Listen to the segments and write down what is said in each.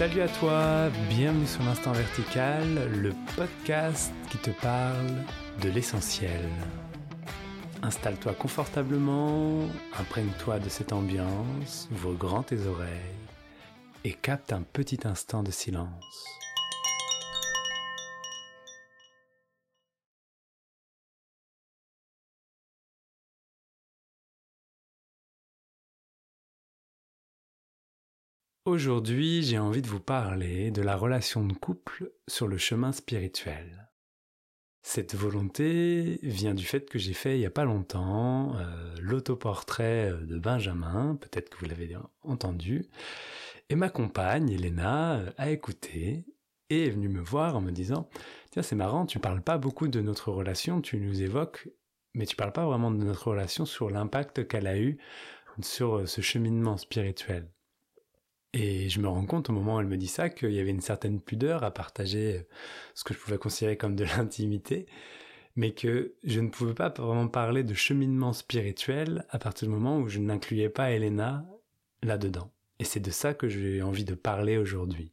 Salut à toi, bienvenue sur l'Instant Vertical, le podcast qui te parle de l'essentiel. Installe-toi confortablement, imprègne-toi de cette ambiance, ouvre grand tes oreilles et capte un petit instant de silence. Aujourd'hui, j'ai envie de vous parler de la relation de couple sur le chemin spirituel. Cette volonté vient du fait que j'ai fait il y a pas longtemps euh, l'autoportrait de Benjamin, peut-être que vous l'avez entendu, et ma compagne Elena a écouté et est venue me voir en me disant tiens c'est marrant tu parles pas beaucoup de notre relation tu nous évoques mais tu parles pas vraiment de notre relation sur l'impact qu'elle a eu sur ce cheminement spirituel et je me rends compte au moment où elle me dit ça qu'il y avait une certaine pudeur à partager ce que je pouvais considérer comme de l'intimité, mais que je ne pouvais pas vraiment parler de cheminement spirituel à partir du moment où je n'incluais pas Elena là-dedans. Et c'est de ça que j'ai envie de parler aujourd'hui.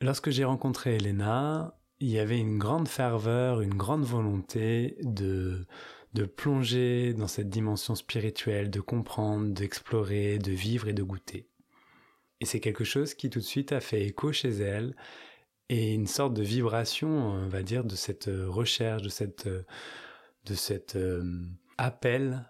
Lorsque j'ai rencontré Elena, il y avait une grande ferveur, une grande volonté de de plonger dans cette dimension spirituelle, de comprendre, d'explorer, de vivre et de goûter. Et c'est quelque chose qui tout de suite a fait écho chez elle et une sorte de vibration, on va dire, de cette recherche, de cette, de cet euh, appel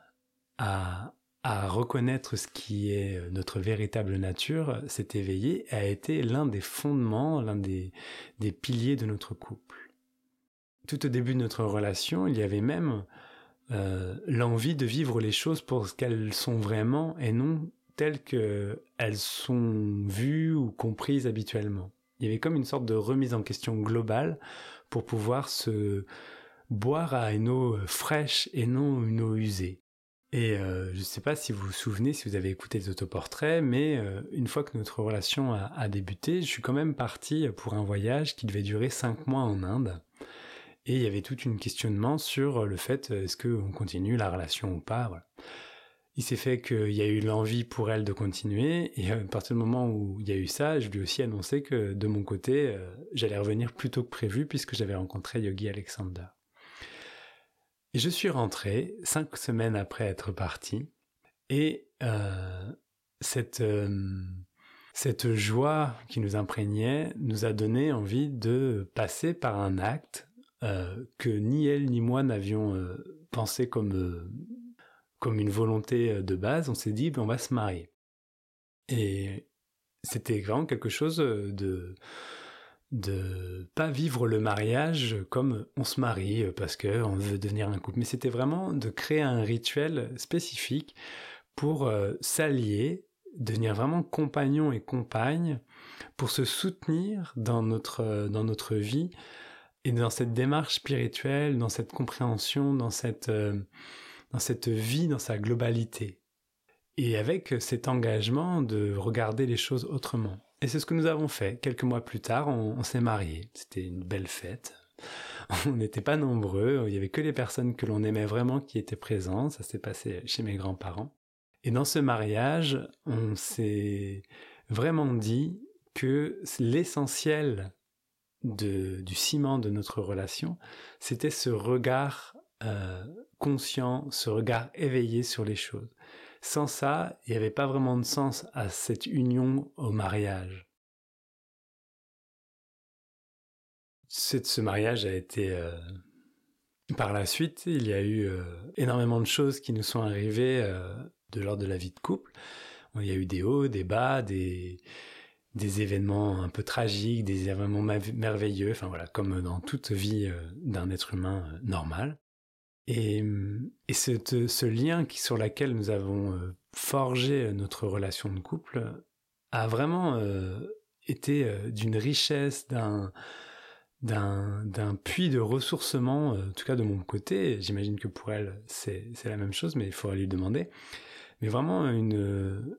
à, à reconnaître ce qui est notre véritable nature, s'est éveillé a été l'un des fondements, l'un des, des piliers de notre couple. Tout au début de notre relation, il y avait même euh, l'envie de vivre les choses pour ce qu'elles sont vraiment et non telles qu'elles sont vues ou comprises habituellement. Il y avait comme une sorte de remise en question globale pour pouvoir se boire à une eau fraîche et non une eau usée. Et euh, je ne sais pas si vous vous souvenez, si vous avez écouté les autoportraits, mais euh, une fois que notre relation a, a, débuté, je suis quand même parti pour un voyage qui devait durer cinq mois en Inde. Et il y avait tout un questionnement sur le fait euh, est-ce qu'on continue la relation ou pas. Il s'est fait qu'il y a eu l'envie pour elle de continuer, et à partir du moment où il y a eu ça, je lui ai aussi annoncé que de mon côté, euh, j'allais revenir plus tôt que prévu puisque j'avais rencontré Yogi Alexander. Et je suis rentré cinq semaines après être parti, et euh, cette, euh, cette joie qui nous imprégnait nous a donné envie de passer par un acte euh, que ni elle ni moi n'avions euh, pensé comme, euh, comme une volonté de base, on s'est dit, ben, on va se marier. Et c'était vraiment quelque chose de de pas vivre le mariage comme on se marie parce que on veut devenir un couple, mais c'était vraiment de créer un rituel spécifique pour s'allier, devenir vraiment compagnon et compagne, pour se soutenir dans notre dans notre vie et dans cette démarche spirituelle, dans cette compréhension, dans cette, euh, dans cette vie, dans sa globalité. Et avec cet engagement de regarder les choses autrement. Et c'est ce que nous avons fait. Quelques mois plus tard, on, s'est mariés. C'était une belle fête. On n'était pas nombreux. Il y avait que les personnes que l'on aimait vraiment qui étaient présentes. Ça s'est passé chez mes grands-parents. Et dans ce mariage, on s'est vraiment dit que l'essentiel du ciment de notre relation, c'était ce regard euh, conscient, ce regard éveillé sur les choses. Sans ça, il n'y avait pas vraiment de sens à cette union au mariage. Ce mariage a été... Euh, par la suite, il y a eu euh, énormément de choses qui nous sont arrivées de l'ordre de la vie de couple. Il y a eu des hauts, des bas, des, des événements un peu tragiques, des événements merveilleux, enfin voilà, comme dans toute vie euh, d'un être humain euh, normal. Et, et ce, lien qui, sur lequel nous avons euh, forgé notre relation de couple a vraiment été d'une richesse, d'un, d'un, puits de ressourcement, en tout cas de mon côté. J'imagine que pour elle, c'est, c'est la même chose, mais il faudra lui demander. Mais vraiment une,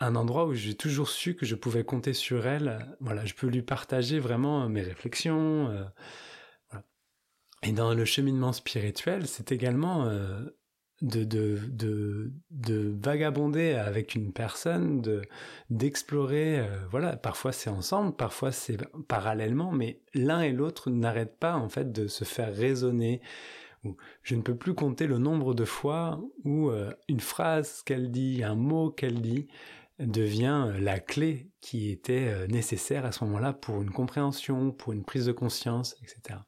un endroit où j'ai toujours su que je pouvais compter sur elle. Voilà, je peux lui partager vraiment mes réflexions. Euh, Et dans le cheminement spirituel, c'est également euh, de, de, de, vagabonder avec une personne, de, d'explorer, euh, voilà, parfois c'est ensemble, parfois c'est parallèlement, mais l'un et l'autre n'arrêtent pas en fait de se faire résonner. Je ne peux plus compter le nombre de fois où euh, une phrase qu'elle dit, un mot qu'elle dit, devient euh, la clé qui était nécessaire à ce moment-là pour une compréhension, pour une prise de conscience, etc.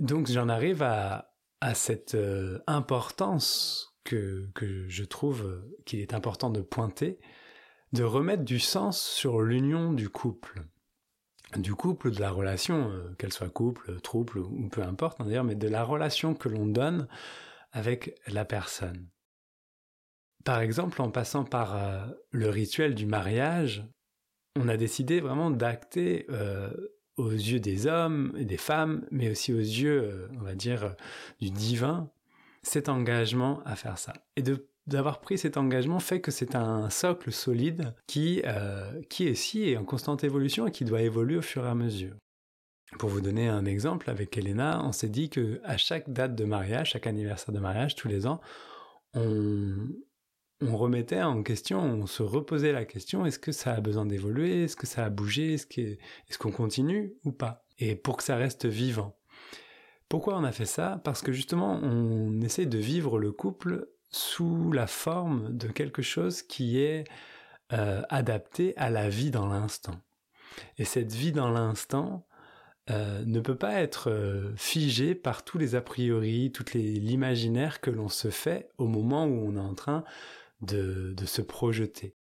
Donc j'en arrive à, cette euh, importance que, je trouve euh, qu'il est important de pointer, de remettre du sens sur l'union du couple. Du couple, de la relation, euh, qu'elle soit couple, trouble ou peu importe hein, d'ailleurs, mais de la relation que l'on donne avec la personne. Par exemple, en passant par le rituel du mariage, on a décidé vraiment d'acter aux yeux des hommes et des femmes, mais aussi aux yeux, euh, on va dire, euh, du divin, cet engagement à faire ça. Et d'avoir pris cet engagement fait que c'est un socle solide qui, euh, qui est est en constante évolution et qui doit évoluer au fur et à mesure. Pour vous donner un exemple, avec Elena, on s'est dit que à chaque date de mariage, chaque anniversaire de mariage, tous les ans, on, on remettait en question, on se reposait la question, est-ce que ça a besoin d'évoluer, est-ce que ça a bougé, est-ce qu'on continue ou pas? Et pour que ça reste vivant. Pourquoi on a fait ça? Parce que justement, on essaie de vivre le couple sous la forme de quelque chose qui est euh, adapté à la vie dans l'instant. Et cette vie dans l'instant euh, ne peut pas être euh, figée par tous les a priori, tout l'imaginaire que l'on se fait au moment où on est en train de, se projeter.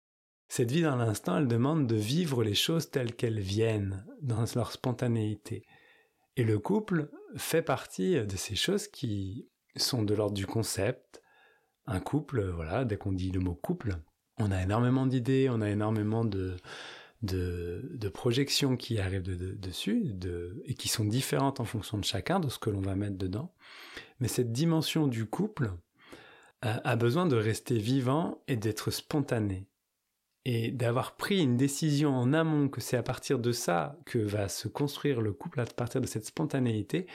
Cette vie dans l'instant, elle demande de vivre les choses telles qu'elles viennent, dans leur spontanéité. Et le couple fait partie de ces choses qui sont de l'ordre du concept. Un couple, voilà, dès qu'on dit le mot couple, on a énormément d'idées, on a énormément de, de, projections qui arrivent dessus et qui sont différentes en fonction de chacun, de ce que l'on va mettre dedans. Mais cette dimension du couple, a besoin de rester vivant et d'être spontané. Et d'avoir pris une décision en amont que c'est à partir de ça que va se construire le couple, à partir de cette spontanéité,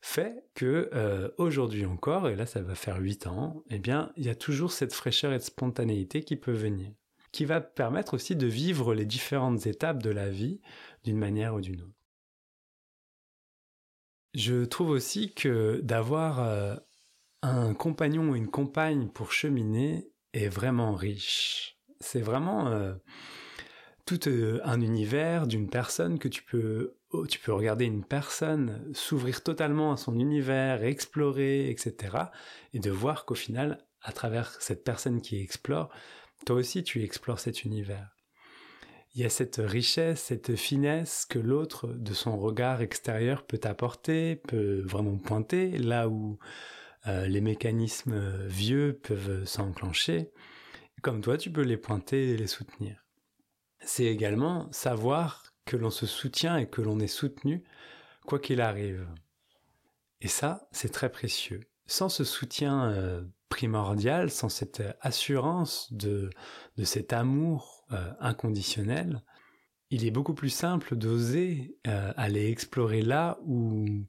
fait que euh, aujourd'hui encore, et là ça va faire huit ans, eh bien il y a toujours cette fraîcheur et de spontanéité qui peut venir, qui va permettre aussi de vivre les différentes étapes de la vie d'une manière ou d'une autre. Je trouve aussi que d'avoir euh, un compagnon ou une compagne pour cheminer est vraiment riche. C'est vraiment euh, tout euh, un univers d'une personne que tu peux, oh, tu peux regarder une personne s'ouvrir totalement à son univers, explorer, etc. Et de voir qu'au final, à travers cette personne qui explore, toi aussi tu explores cet univers. Il y a cette richesse, cette finesse que l'autre, de son regard extérieur, peut apporter, peut vraiment pointer là où euh, les mécanismes euh, vieux peuvent s'enclencher. Comme toi, tu peux les pointer et les soutenir. C'est également savoir que l'on se soutient et que l'on est soutenu, quoi qu'il arrive. Et ça, c'est très précieux. Sans ce soutien euh, primordial, sans cette assurance de, de cet amour inconditionnel, il est beaucoup plus simple d'oser aller explorer là où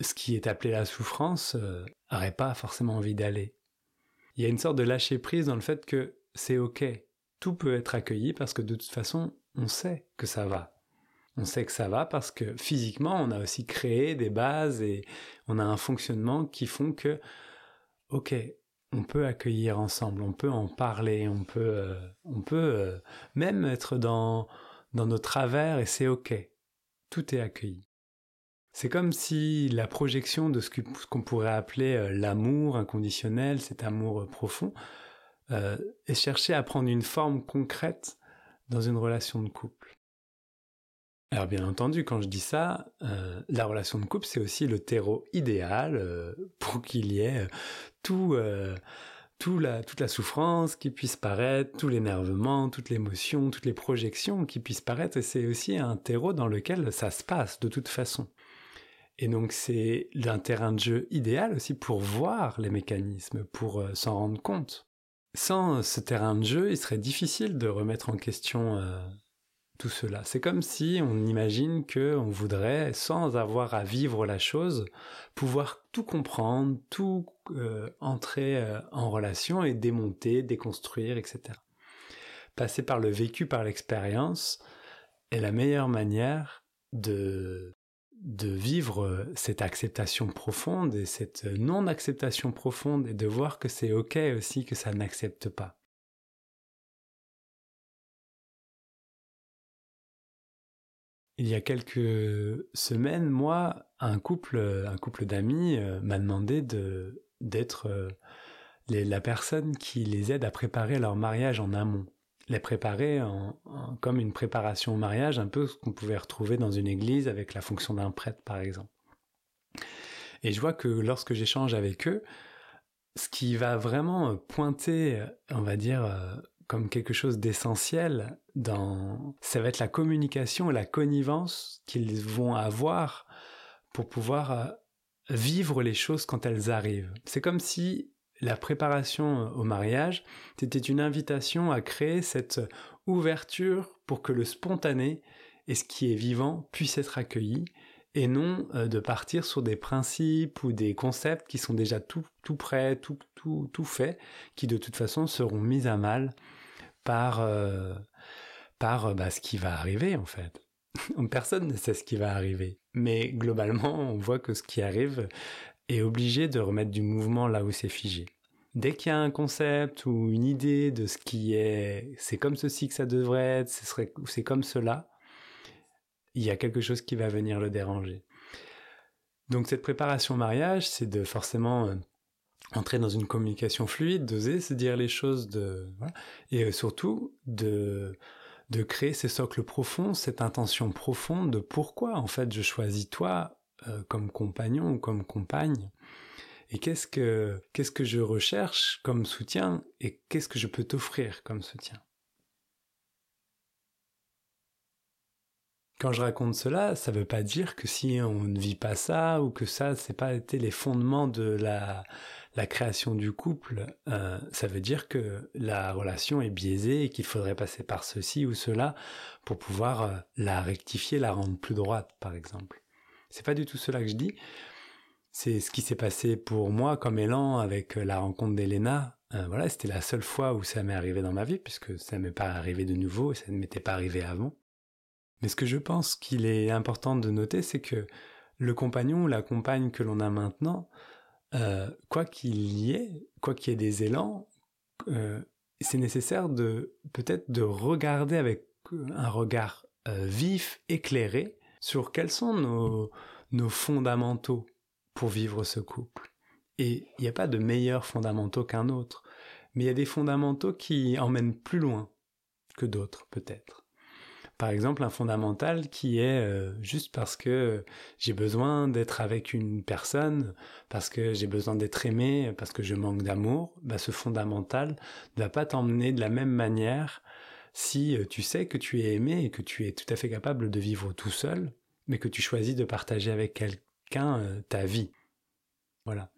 ce qui est appelé la souffrance n'aurait euh, pas forcément envie d'aller. Il y a une sorte de lâcher prise dans le fait que c'est ok, tout peut être accueilli parce que de toute façon, on sait que ça va. On sait que ça va parce que physiquement, on a aussi créé des bases et on a un fonctionnement qui font que, ok, on peut accueillir ensemble, on peut en parler, on peut, euh, on peut euh, même être dans, dans nos travers et c'est ok. Tout est accueilli. C'est comme si la projection de ce qu'on pourrait appeler euh, l'amour inconditionnel, cet amour euh, profond, euh, est cherché à prendre une forme concrète dans une relation de couple. Alors bien entendu, quand je dis ça, la relation de couple, c'est aussi le terreau idéal pour qu'il y ait tout, toute la souffrance qui puisse paraître, tout l'énervement, toute l'émotion, toutes les projections qui puissent paraître, et c'est aussi un terreau dans lequel ça se passe de toute façon. Et donc c'est un terrain de jeu idéal aussi pour voir les mécanismes, pour euh, s'en rendre compte. Sans ce terrain de jeu, il serait difficile de remettre en question euh, tout cela. C'est comme si on imagine que on voudrait, sans avoir à vivre la chose, pouvoir tout comprendre, tout euh, entrer euh, en relation et démonter, déconstruire, etc. Passer par le vécu, par l'expérience, est la meilleure manière de de vivre cette acceptation profonde et cette non-acceptation profonde et de voir que c'est ok aussi que ça n'accepte pas. Il y a quelques semaines, moi, un couple, un couple d'amis euh, m'a demandé de d'être euh, la personne qui les aide à préparer leur mariage en amont, les préparer comme une préparation au mariage, un peu ce qu'on pouvait retrouver dans une église avec la fonction d'un prêtre, par exemple. Et je vois que lorsque j'échange avec eux, ce qui va vraiment pointer, on va dire, euh, comme quelque chose d'essentiel dans ça va être la communication et la connivence qu'ils vont avoir pour pouvoir euh, vivre les choses quand elles arrivent. C'est comme si la préparation au mariage, c'était une invitation à créer cette ouverture pour que le spontané et ce qui est vivant puisse être accueilli et non euh, de partir sur des principes ou des concepts qui sont déjà tout, tout prêts, tout, tout, tout faits, qui de toute façon seront mis à mal par, euh, par euh, bah, ce qui va arriver en fait. Personne ne sait ce qui va arriver. Mais globalement, on voit que ce qui arrive est obligé de remettre du mouvement là où c'est figé. Dès qu'il y a un concept ou une idée de ce qui est, c'est comme ceci que ça devrait être, c'est comme cela, il y a quelque chose qui va venir le déranger. Donc cette préparation au mariage, c'est de forcément euh, entrer dans une communication fluide, d'oser se dire les choses, de, et euh, surtout de, de créer ces socles profonds, cette intention profonde de pourquoi en fait je choisis toi euh, comme compagnon ou comme compagne. Et qu'est-ce que, qu'est-ce que je recherche comme soutien et qu'est-ce que je peux t'offrir comme soutien? Quand je raconte cela, ça ne veut pas dire que si on ne vit pas ça ou que ça, c'est pas été les fondements de la, la création du couple, euh, ça veut dire que la relation est biaisée et qu'il faudrait passer par ceci ou cela pour pouvoir euh, la rectifier, la rendre plus droite, par exemple. C'est pas du tout cela que je dis. C'est ce qui s'est passé pour moi comme élan avec euh, la rencontre d'Elena. voilà, c'était la seule fois où ça m'est arrivé dans ma vie, puisque ça m'est pas arrivé de nouveau et ça ne m'était pas arrivé avant. Mais ce que je pense qu'il est important de noter, c'est que le compagnon ou la compagne que l'on a maintenant, euh, quoi qu'il y ait, quoi qu'il y ait des élans, euh, c'est nécessaire de peut-être de regarder avec un regard euh, vif, éclairé, sur quels sont nos, fondamentaux pour vivre ce couple? Et il n'y a pas de meilleurs fondamentaux qu'un autre, mais il y a des fondamentaux qui emmènent plus loin que d'autres, peut-être par exemple un fondamental qui est euh, juste parce que j'ai besoin d'être avec une personne, parce que j'ai besoin d'être aimé, parce que je manque d'amour, bah, ce fondamental ne va pas t'emmener de la même manière si euh, tu sais que tu es aimé et que tu es tout à fait capable de vivre tout seul, mais que tu choisis de partager avec quelqu'un euh, ta vie. Voilà.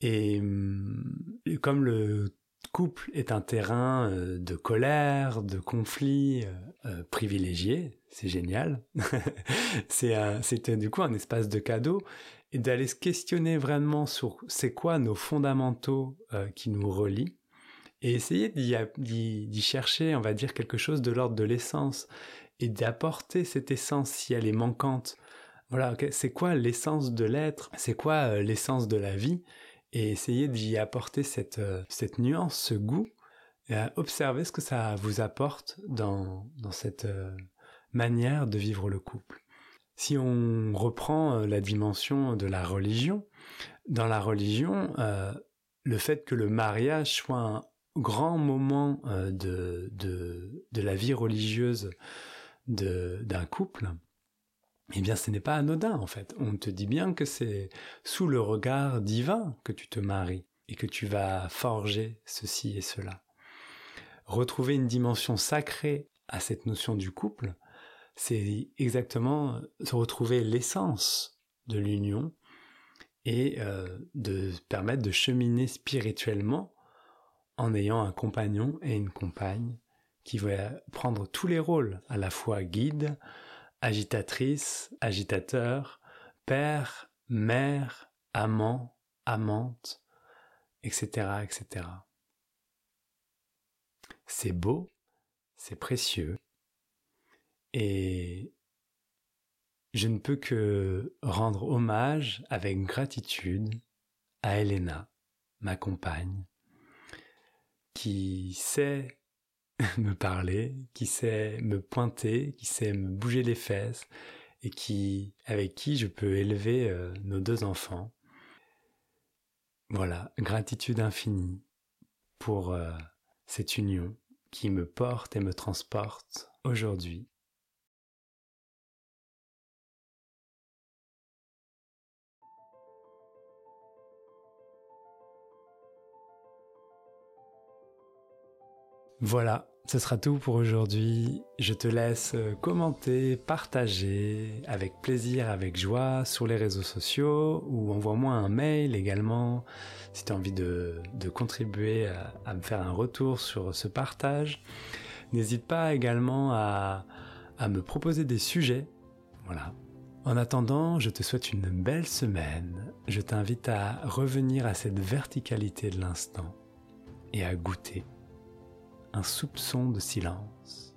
Et hum, comme le couple est un terrain euh, de colère, de conflit euh, euh, privilégié, c'est génial. c'est du coup un espace de cadeau et d'aller se questionner vraiment sur c'est quoi nos fondamentaux qui nous relient et essayer d'y chercher, on va dire, quelque chose de l'ordre de l'essence et d'apporter cette essence si elle est manquante. Voilà, c'est quoi l'essence de l'être? C'est quoi l'essence de la vie? Et essayer d'y apporter cette, euh, cette nuance, ce goût, et observer ce que ça vous apporte dans, dans cette euh, manière de vivre le couple. Si on reprend euh, la dimension de la religion, dans la religion, le fait que le mariage soit un grand moment de, de, de la vie religieuse d'un couple, eh bien ce n'est pas anodin en fait. On te dit bien que c'est sous le regard divin que tu te maries et que tu vas forger ceci et cela. Retrouver une dimension sacrée à cette notion du couple, c'est exactement retrouver l'essence de l'union et euh, de permettre de cheminer spirituellement en ayant un compagnon et une compagne qui va prendre tous les rôles, à la fois guide, agitatrice, agitateur, père, mère, amant, amante, etc., etc. C'est beau, c'est précieux, et je ne peux que rendre hommage avec gratitude à Elena, ma compagne, qui sait me parler, qui sait me pointer, qui sait me bouger les fesses et qui, avec qui je peux élever euh, nos deux enfants. Voilà, gratitude infinie pour euh, cette union qui me porte et me transporte aujourd'hui Voilà, ce sera tout pour aujourd'hui. Je te laisse euh, commenter, partager avec plaisir, avec joie sur les réseaux sociaux ou envoie-moi un mail également si tu as envie de, contribuer à, me faire un retour sur ce partage. N'hésite pas également à, à me proposer des sujets. Voilà. En attendant, je te souhaite une belle semaine. Je t'invite à revenir à cette verticalité de l'instant et à goûter un soupçon de silence.